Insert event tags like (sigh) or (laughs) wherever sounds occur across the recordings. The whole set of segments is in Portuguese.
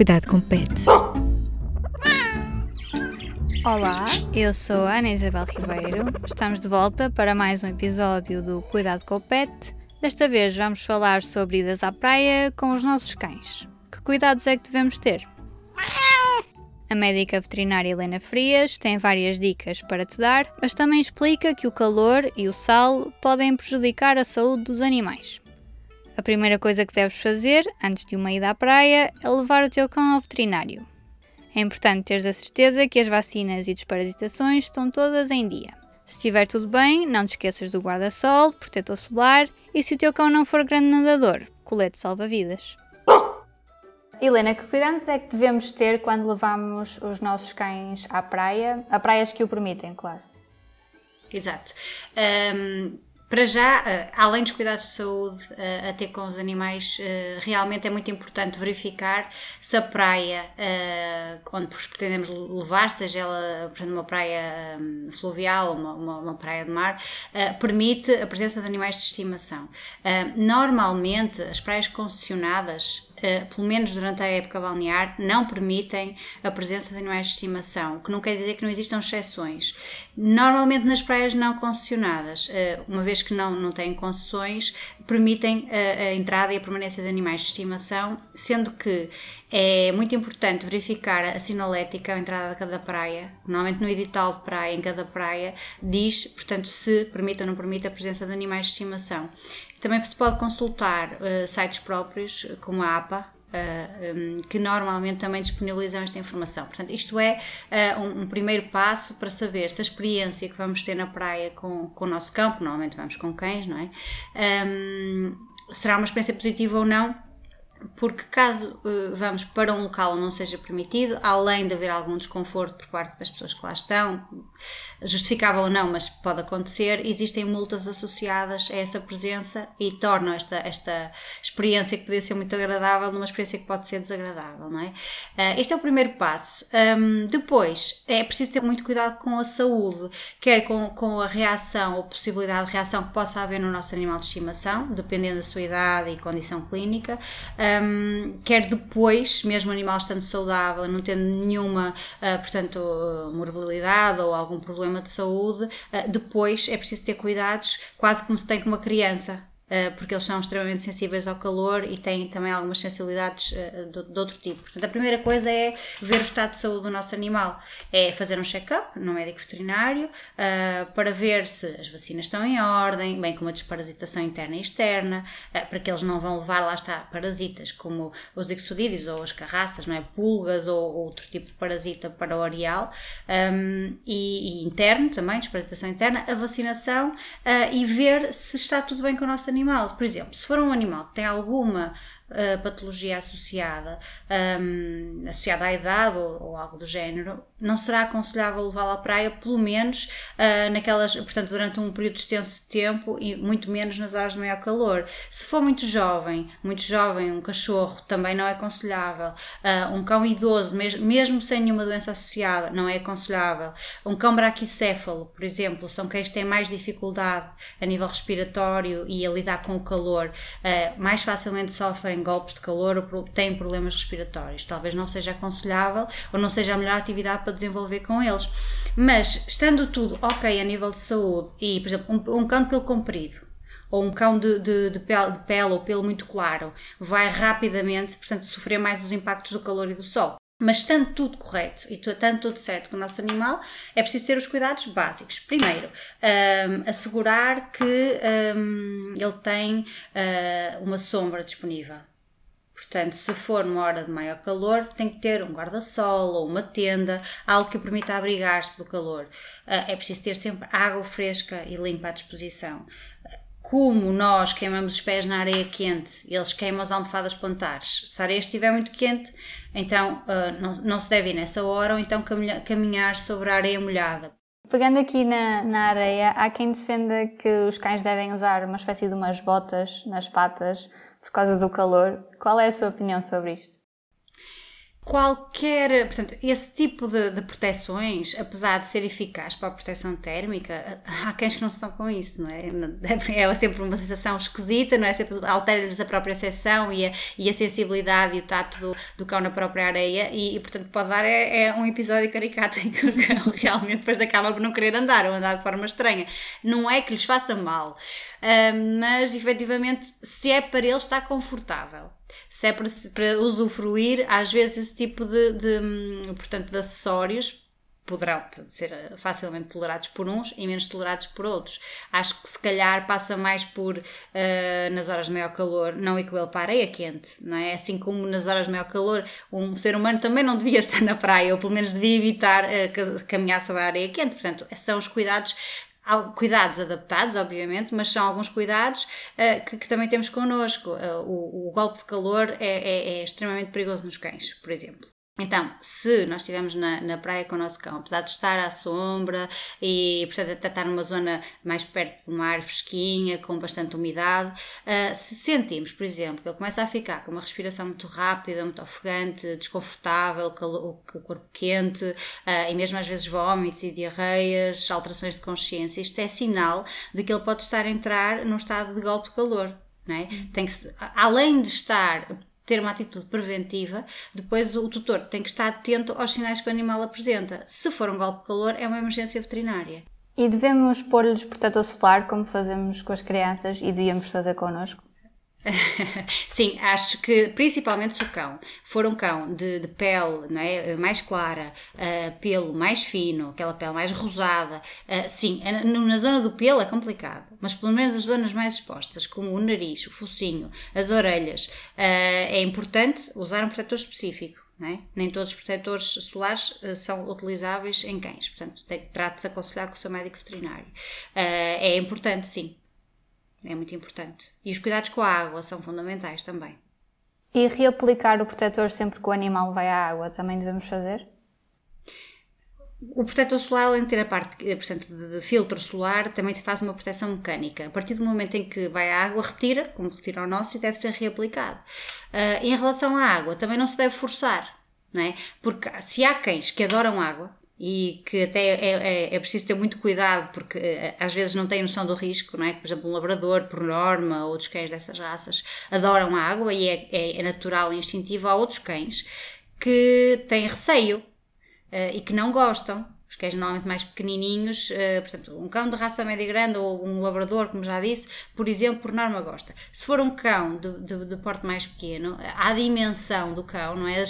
Cuidado com pets. Olá, eu sou a Ana Isabel Ribeiro. Estamos de volta para mais um episódio do Cuidado com o Pet. Desta vez vamos falar sobre idas à praia com os nossos cães. Que cuidados é que devemos ter? A médica veterinária Helena Frias tem várias dicas para te dar, mas também explica que o calor e o sal podem prejudicar a saúde dos animais. A primeira coisa que deves fazer antes de uma ida à praia é levar o teu cão ao veterinário. É importante teres a certeza que as vacinas e desparasitações estão todas em dia. Se estiver tudo bem, não te esqueças do guarda-sol, protetor solar e se o teu cão não for grande nadador, colete salva-vidas. Helena, que cuidados é que devemos ter quando levamos os nossos cães à praia? A praias que o permitem, claro. Exato. Um, para já, eh, além dos cuidados de saúde eh, a ter com os animais, eh, realmente é muito importante verificar se a praia onde pretendemos levar, seja ela uma praia hum, fluvial, uma, uma, uma praia de mar, permite a presença de animais de estimação. Normalmente, as praias concessionadas Uh, pelo menos durante a época balnear, não permitem a presença de animais de estimação, o que não quer dizer que não existam exceções. Normalmente nas praias não concessionadas, uh, uma vez que não, não têm concessões, permitem a, a entrada e a permanência de animais de estimação, sendo que é muito importante verificar a sinalética à entrada de cada praia. Normalmente no edital de praia, em cada praia, diz, portanto, se permite ou não permite a presença de animais de estimação. Também se pode consultar uh, sites próprios, como a APA, Eh, um, que normalmente também disponibilizam esta informação. Portanto, isto é uh, um, primeiro passo para saber se a experiência que vamos ter na praia com, com o nosso campo, normalmente vamos com cães, não é? Um, será uma experiência positiva ou não porque caso uh, vamos para um local onde não seja permitido, além de haver algum desconforto por parte das pessoas que lá estão, justificável ou não, mas pode acontecer, existem multas associadas a essa presença e tornam esta, esta experiência que podia ser muito agradável numa experiência que pode ser desagradável, não é? Uh, este é o primeiro passo. Um, depois, é preciso ter muito cuidado com a saúde, quer com, com a reação ou possibilidade de reação que possa haver no nosso animal de estimação, dependendo da sua idade e condição clínica. Um, quer depois, mesmo o animal estando saudável, não tendo nenhuma, uh, portanto, morbilidade ou algum problema de saúde, uh, depois é preciso ter cuidados, quase como se tem com uma criança. Eh, porque eles são extremamente sensíveis ao calor e têm também algumas sensibilidades eh, de, outro tipo. Portanto, a primeira coisa é ver o estado de saúde do nosso animal, é fazer um check-up no médico veterinário eh, para ver se as vacinas estão em ordem, bem como a desparasitação interna e externa, para que eles não vão levar, lá está, parasitas como os exudídeos ou as carraças, não é? pulgas ou outro tipo de parasita para o areal, um, e, e, interno também, desparasitação interna, a vacinação e ver se está tudo bem com o nosso animal animal. Por exemplo, se for um animal que tem alguma uh, patologia associada, um, associada à idade ou, ou, algo do género, não será aconselhável levá-lo à praia, pelo menos uh, naquelas, portanto, durante um período extenso de tempo e muito menos nas horas de maior calor. Se for muito jovem, muito jovem, um cachorro também não é aconselhável. Uh, um cão idoso, mesmo, mesmo sem nenhuma doença associada, não é aconselhável. Um cão braquicéfalo, por exemplo, são cães que têm mais dificuldade a nível respiratório e a lidar com o calor, uh, mais facilmente sofrem golpes de calor ou têm problemas respiratórios. Talvez não seja aconselhável ou não seja a melhor atividade para desenvolver com eles. Mas, estando tudo ok a nível de saúde e, por exemplo, um, um cão de pelo comprido, ou um cão de, de, de, pele, de pele ou pelo muito claro, vai rapidamente, portanto, sofrer mais os impactos do calor e do sol. Mas estando tudo correto e estando tudo certo com o nosso animal, é preciso ter os cuidados básicos. Primeiro, um, assegurar que um, ele tem uh, uma sombra disponível. Portanto, se for numa hora de maior calor, tem que ter um guarda-sol ou uma tenda, algo que o permita abrigar-se do calor. Ah, é preciso ter sempre água fresca e limpa à disposição. Como nós queimamos os pés na areia quente, eles queimam as almofadas plantares. Se a areia estiver muito quente, então ah, não, se deve ir nessa hora, ou então caminhar sobre a areia molhada. Pegando aqui na, na areia, há quem defenda que os cães devem usar uma espécie de umas botas nas patas por causa do calor. Qual é a sua opinião sobre isto? Qualquer. Portanto, esse tipo de, de, proteções, apesar de ser eficaz para a proteção térmica, (laughs) há cães que não se dão com isso, não é? É sempre uma sensação esquisita, não é? Sempre altera-lhes a própria seção e a, e a sensibilidade e o tato do, do cão na própria areia, e, e portanto, pode dar é, é, um episódio caricato em que o cão (laughs) realmente depois acaba por não querer andar ou andar de forma estranha. Não é que lhes faça mal, uh, mas efetivamente, se é para ele, está confortável se é para, para usufruir, às vezes esse tipo de, de, portanto, de acessórios poderão ser facilmente tolerados por uns e menos tolerados por outros. Acho que se calhar passa mais por, uh, nas horas de maior calor, não ele para a areia quente, não é? Assim como nas horas de maior calor, um ser humano também não (laughs) devia estar na praia, ou pelo menos devia evitar uh, caminhar sobre a areia quente. Portanto, são os cuidados cuidados adaptados, obviamente, mas são alguns cuidados uh, que, que, também temos connosco. Uh, o, o, golpe de calor é, é, é, extremamente perigoso nos cães, por exemplo. Então, se nós estivermos na, na praia com o nosso cão, apesar de estar à sombra e, portanto, até estar numa zona mais perto do mar, fresquinha, com bastante umidade, uh, se sentimos, por exemplo, que ele começa a ficar com uma respiração muito rápida, muito ofegante, desconfortável, o corpo quente uh, e mesmo às vezes vômitos e diarreias, alterações de consciência, isto é sinal de que ele pode estar a entrar num estado de golpe de calor. É? Tem que, além de estar ter uma atitude preventiva, depois o tutor tem que estar atento aos sinais que o animal apresenta. Se for um golpe de calor, é uma emergência veterinária. E devemos pôr-lhes protetor solar, como fazemos com as crianças, e devíamos fazer connosco? (laughs) Sim, acho que principalmente se o cão for um cão de, de pele não é, mais clara, uh, pelo mais fino, aquela pele mais rosada, uh, sim, na zona do pelo é complicado, mas pelo menos as zonas mais expostas, como o nariz, o focinho, as orelhas, uh, é importante usar um protetor específico. É? Nem todos os protetores solares são utilizáveis em cães, portanto, terá de se aconselhar com o seu médico veterinário. Uh, é importante, sim, é muito importante. E os cuidados com a água são fundamentais também. E reaplicar o protetor sempre que o animal vai à água também devemos fazer? O protetor solar, além de ter a parte eh, portanto, de filtro solar, também faz uma proteção mecânica. A partir do momento em que vai à água, retira, como retira o nosso, e deve ser reaplicado. Uh, em relação à água, também não se deve forçar, não é? Porque se há cães que adoram água, e que até é, é, é, preciso ter muito cuidado porque eh, às vezes não têm noção do risco, não é? Por exemplo, um labrador, por norma, outros cães dessas raças adoram a água e é, é, é natural e instintivo. Há outros cães que têm receio uh, e que não gostam os cães normalmente mais pequenininhos, uh, portanto, um cão de raça média grande ou um labrador, como já disse, por exemplo, por norma gosta. Se for um cão de, de, de porte mais pequeno, a dimensão do cão, não é?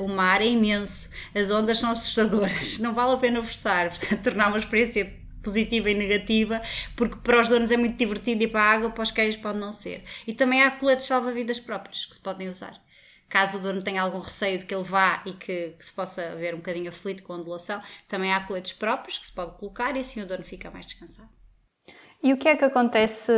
o mar é imenso, as ondas são assustadoras, (laughs) não vale a pena forçar, portanto, tornar uma experiência positiva e negativa, porque para os donos é muito divertido ir para a água, para os cães pode não ser. E também há coletes salva-vidas próprios que se podem usar caso o dono tenha algum receio de que ele vá e que, que, se possa ver um bocadinho aflito com a ondulação, também há coletes próprios que se pode colocar e assim o dono fica mais descansado. E o que é que acontece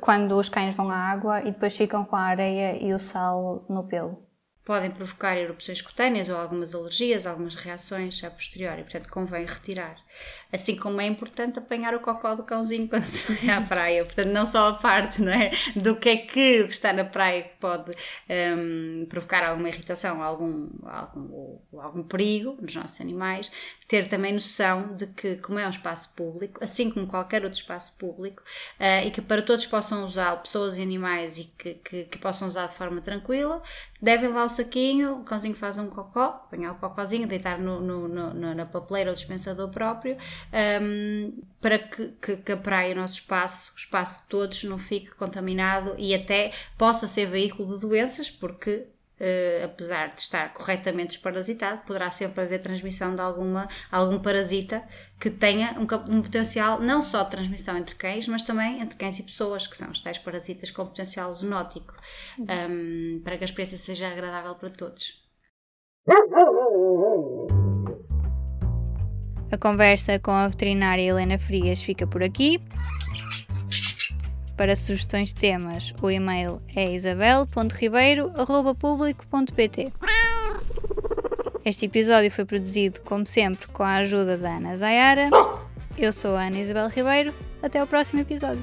quando os cães vão à água e depois ficam com a areia e o sal no pelo? Podem provocar erupções cutâneas ou algumas alergias, algumas reações a posteriori, portanto convém retirar. Assim como é importante apanhar o cocó do cãozinho quando se vai à praia, portanto não só a parte não é, do que é que está na praia que pode um, provocar alguma irritação algum, algum, algum perigo nos nossos animais, ter também noção de que como é um espaço público, assim como qualquer outro espaço público, uh, e que para todos possam usar, pessoas e animais, e que, que, que possam usar de forma tranquila, devem levar o saquinho, o cãozinho faz um cocó, apanhar o cocózinho, deitar no, no, no, na papeleira ou dispensador próprio, um, para que, que, que, a praia, o nosso espaço, o espaço de todos, não fique contaminado e até possa ser veículo de doenças, porque Uh, apesar de estar corretamente desparasitado, poderá sempre haver transmissão de alguma, algum parasita que tenha um, um, potencial não só de transmissão entre cães, mas também entre cães e pessoas, que são os tais parasitas com potencial zoonótico, um, uhum. para que a experiência seja agradável para todos. A conversa com a veterinária Helena Frias fica por aqui. Para sugestões de temas, o e-mail é isabel.ribeiro.público.pt. Este episódio foi produzido, como sempre, com a ajuda da Ana Zayara. Eu sou a Ana Isabel Ribeiro. Até o próximo episódio.